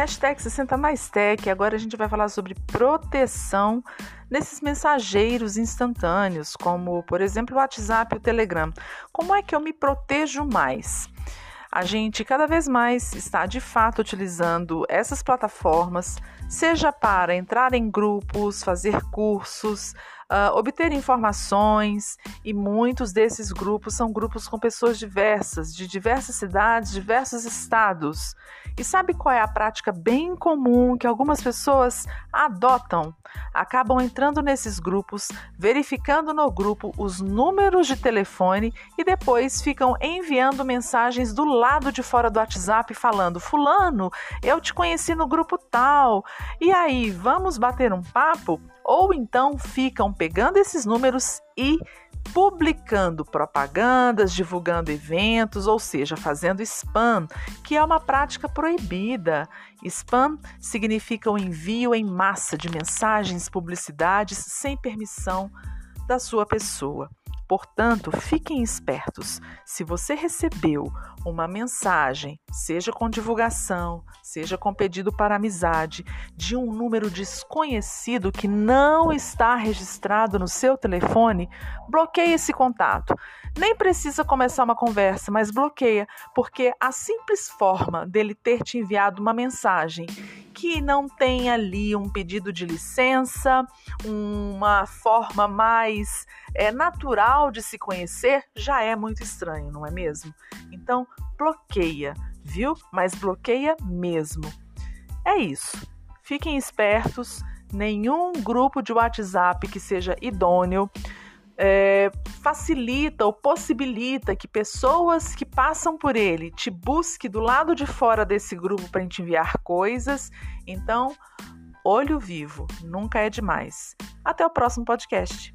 Hashtag 60 mais tech. Agora a gente vai falar sobre proteção nesses mensageiros instantâneos, como por exemplo o WhatsApp e o Telegram. Como é que eu me protejo mais? A gente cada vez mais está de fato utilizando essas plataformas, seja para entrar em grupos, fazer cursos, uh, obter informações, e muitos desses grupos são grupos com pessoas diversas, de diversas cidades, diversos estados. E sabe qual é a prática bem comum que algumas pessoas adotam? Acabam entrando nesses grupos, verificando no grupo os números de telefone e depois ficam enviando mensagens do lado de fora do WhatsApp falando: Fulano, eu te conheci no grupo tal. E aí, vamos bater um papo? Ou então ficam pegando esses números e publicando propagandas, divulgando eventos, ou seja, fazendo spam, que é uma prática proibida. Spam significa o envio em massa de mensagens, publicidades sem permissão da sua pessoa. Portanto, fiquem espertos. Se você recebeu uma mensagem, seja com divulgação, seja com pedido para amizade, de um número desconhecido que não está registrado no seu telefone, bloqueie esse contato. Nem precisa começar uma conversa, mas bloqueia, porque a simples forma dele ter te enviado uma mensagem que não tem ali um pedido de licença, uma forma mais é, natural de se conhecer, já é muito estranho, não é mesmo? Então, bloqueia, viu? Mas bloqueia mesmo. É isso. Fiquem espertos. Nenhum grupo de WhatsApp que seja idôneo é, facilita ou possibilita que pessoas que passam por ele te busque do lado de fora desse grupo para te enviar coisas. Então, olho vivo, nunca é demais. Até o próximo podcast.